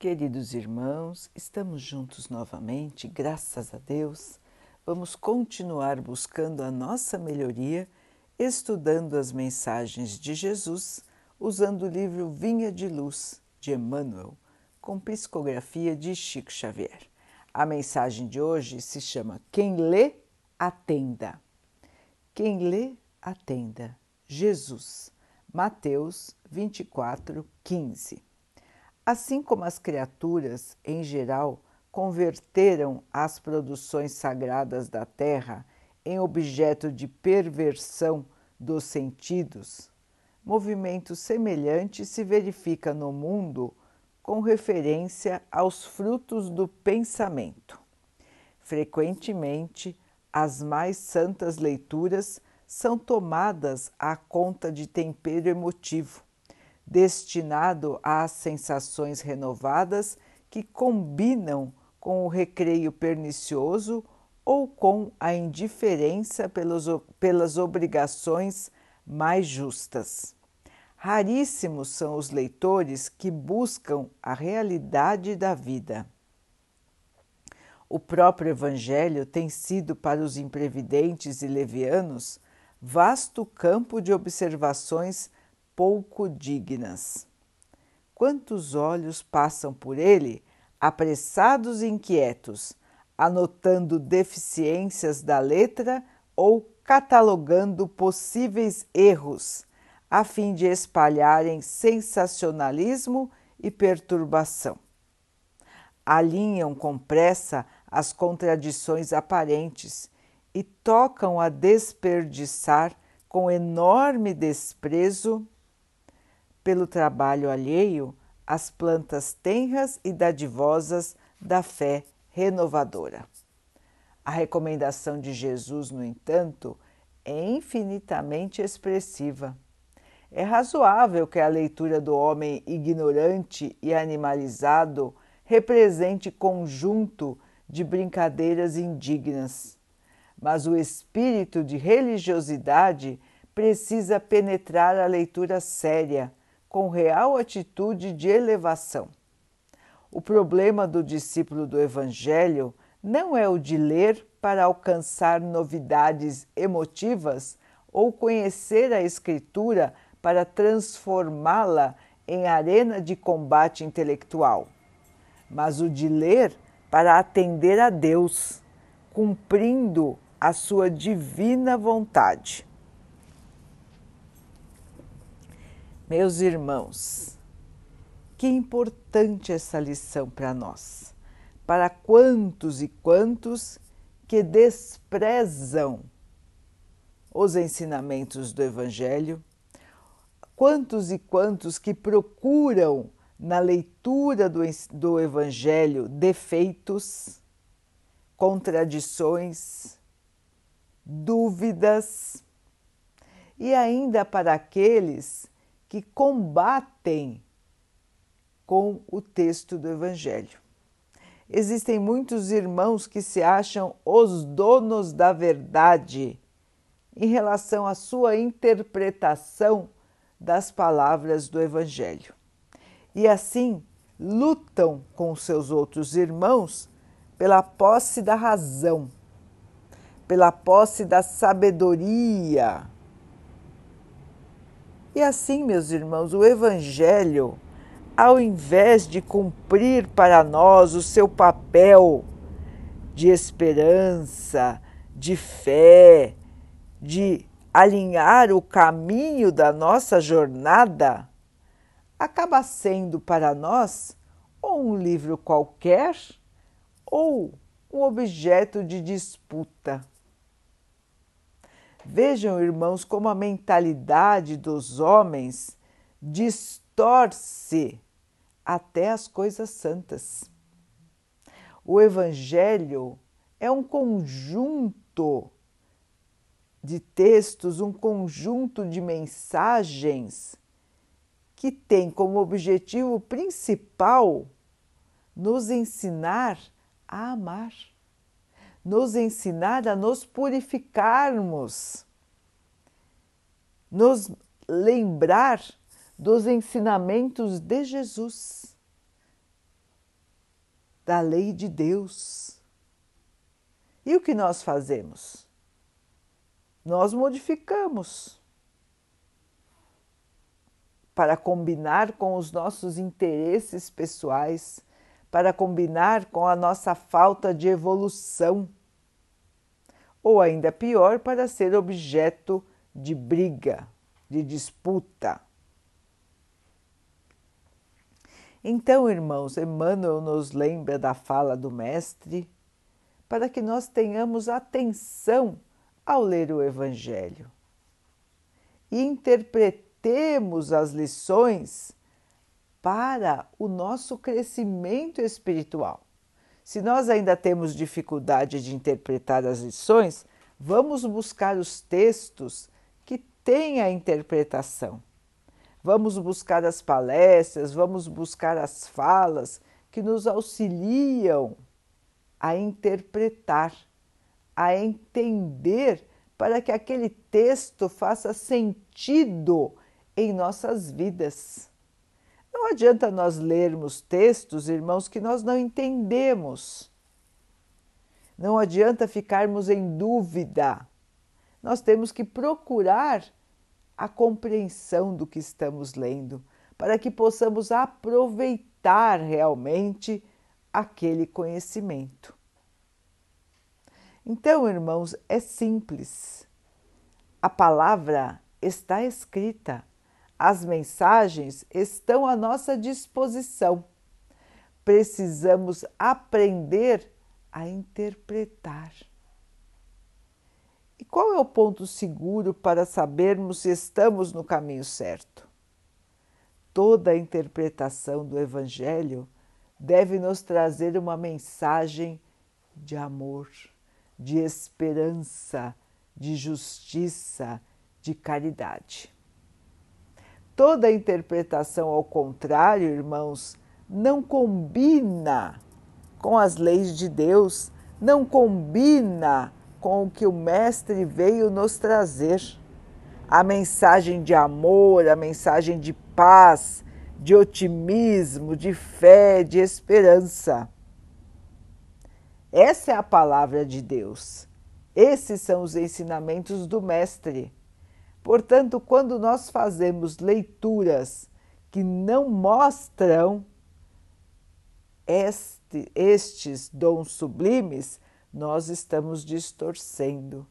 Queridos irmãos, estamos juntos novamente, graças a Deus. Vamos continuar buscando a nossa melhoria, estudando as mensagens de Jesus, usando o livro Vinha de Luz, de Emmanuel, com psicografia de Chico Xavier. A mensagem de hoje se chama Quem lê, atenda. Quem lê, atenda. Jesus, Mateus 24, 15. Assim como as criaturas, em geral, converteram as produções sagradas da terra em objeto de perversão dos sentidos, movimento semelhante se verifica no mundo com referência aos frutos do pensamento. Frequentemente, as mais santas leituras são tomadas à conta de tempero emotivo destinado às sensações renovadas que combinam com o recreio pernicioso ou com a indiferença pelos, pelas obrigações mais justas. Raríssimos são os leitores que buscam a realidade da vida. O próprio Evangelho tem sido para os imprevidentes e levianos vasto campo de observações pouco dignas. Quantos olhos passam por ele, apressados e inquietos, anotando deficiências da letra ou catalogando possíveis erros, a fim de espalharem sensacionalismo e perturbação. Alinham com pressa as contradições aparentes e tocam a desperdiçar com enorme desprezo pelo trabalho alheio as plantas tenras e dadivosas da fé renovadora. A recomendação de Jesus, no entanto, é infinitamente expressiva. É razoável que a leitura do homem ignorante e animalizado represente conjunto de brincadeiras indignas, mas o espírito de religiosidade precisa penetrar a leitura séria com real atitude de elevação. O problema do discípulo do Evangelho não é o de ler para alcançar novidades emotivas ou conhecer a Escritura para transformá-la em arena de combate intelectual, mas o de ler para atender a Deus, cumprindo a sua divina vontade. Meus irmãos, que importante essa lição para nós. Para quantos e quantos que desprezam os ensinamentos do Evangelho, quantos e quantos que procuram na leitura do, do Evangelho defeitos, contradições, dúvidas, e ainda para aqueles que combatem com o texto do Evangelho. Existem muitos irmãos que se acham os donos da verdade em relação à sua interpretação das palavras do Evangelho. E assim lutam com seus outros irmãos pela posse da razão, pela posse da sabedoria e assim, meus irmãos, o Evangelho, ao invés de cumprir para nós o seu papel de esperança, de fé, de alinhar o caminho da nossa jornada, acaba sendo para nós ou um livro qualquer ou um objeto de disputa. Vejam, irmãos, como a mentalidade dos homens distorce até as coisas santas. O Evangelho é um conjunto de textos, um conjunto de mensagens que tem como objetivo principal nos ensinar a amar nos ensinar a nos purificarmos, nos lembrar dos ensinamentos de Jesus. da lei de Deus. E o que nós fazemos? Nós modificamos para combinar com os nossos interesses pessoais, para combinar com a nossa falta de evolução, ou ainda pior, para ser objeto de briga, de disputa. Então, irmãos, Emmanuel nos lembra da fala do Mestre para que nós tenhamos atenção ao ler o Evangelho e interpretemos as lições para o nosso crescimento espiritual. Se nós ainda temos dificuldade de interpretar as lições, vamos buscar os textos que têm a interpretação Vamos buscar as palestras, vamos buscar as falas que nos auxiliam a interpretar, a entender, para que aquele texto faça sentido em nossas vidas. Não adianta nós lermos textos, irmãos, que nós não entendemos. Não adianta ficarmos em dúvida. Nós temos que procurar a compreensão do que estamos lendo, para que possamos aproveitar realmente aquele conhecimento. Então, irmãos, é simples. A palavra está escrita, as mensagens estão à nossa disposição. Precisamos aprender a interpretar. E qual é o ponto seguro para sabermos se estamos no caminho certo? Toda a interpretação do Evangelho deve nos trazer uma mensagem de amor, de esperança, de justiça, de caridade. Toda interpretação ao contrário, irmãos, não combina com as leis de Deus, não combina com o que o Mestre veio nos trazer. A mensagem de amor, a mensagem de paz, de otimismo, de fé, de esperança. Essa é a palavra de Deus. Esses são os ensinamentos do Mestre. Portanto, quando nós fazemos leituras que não mostram este, estes dons sublimes, nós estamos distorcendo.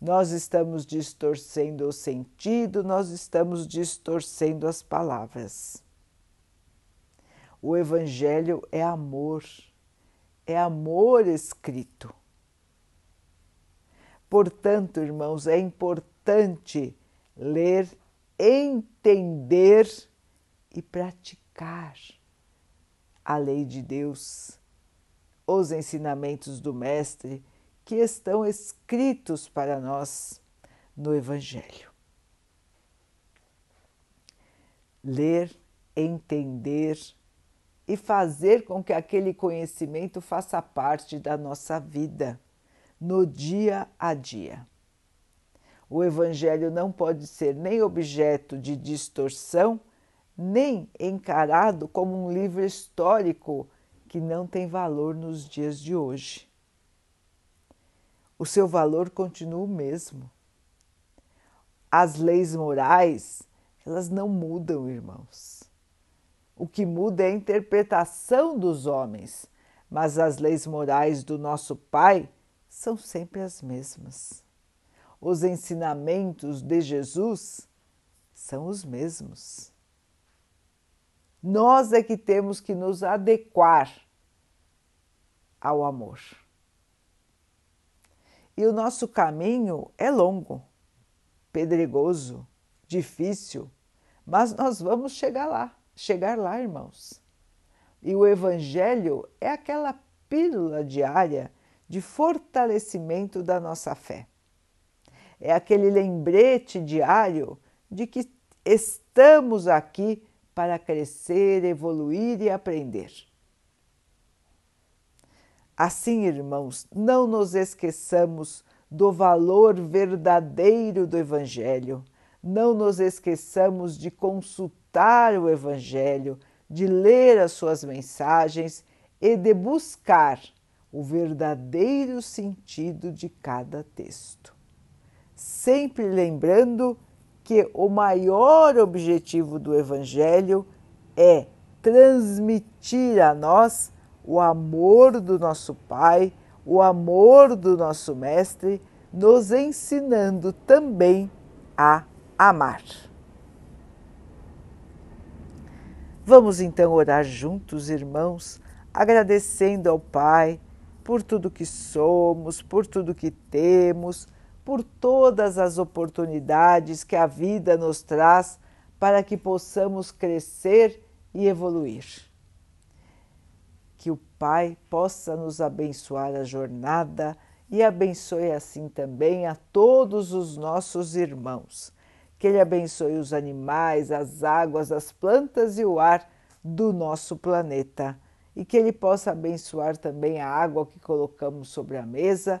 Nós estamos distorcendo o sentido, nós estamos distorcendo as palavras. O Evangelho é amor, é amor escrito. Portanto, irmãos, é importante ler, entender e praticar a lei de Deus os ensinamentos do Mestre que estão escritos para nós no Evangelho. Ler, entender e fazer com que aquele conhecimento faça parte da nossa vida, no dia a dia. O Evangelho não pode ser nem objeto de distorção, nem encarado como um livro histórico que não tem valor nos dias de hoje. O seu valor continua o mesmo. As leis morais, elas não mudam, irmãos. O que muda é a interpretação dos homens, mas as leis morais do nosso Pai são sempre as mesmas. Os ensinamentos de Jesus são os mesmos. Nós é que temos que nos adequar ao amor. E o nosso caminho é longo, pedregoso, difícil, mas nós vamos chegar lá, chegar lá, irmãos. E o Evangelho é aquela pílula diária de fortalecimento da nossa fé. É aquele lembrete diário de que estamos aqui para crescer, evoluir e aprender. Assim, irmãos, não nos esqueçamos do valor verdadeiro do Evangelho, não nos esqueçamos de consultar o Evangelho, de ler as suas mensagens e de buscar o verdadeiro sentido de cada texto. Sempre lembrando que o maior objetivo do Evangelho é transmitir a nós o amor do nosso Pai, o amor do nosso Mestre, nos ensinando também a amar. Vamos então orar juntos, irmãos, agradecendo ao Pai por tudo que somos, por tudo que temos, por todas as oportunidades que a vida nos traz para que possamos crescer e evoluir. Que o Pai possa nos abençoar a jornada e abençoe assim também a todos os nossos irmãos. Que Ele abençoe os animais, as águas, as plantas e o ar do nosso planeta. E que Ele possa abençoar também a água que colocamos sobre a mesa,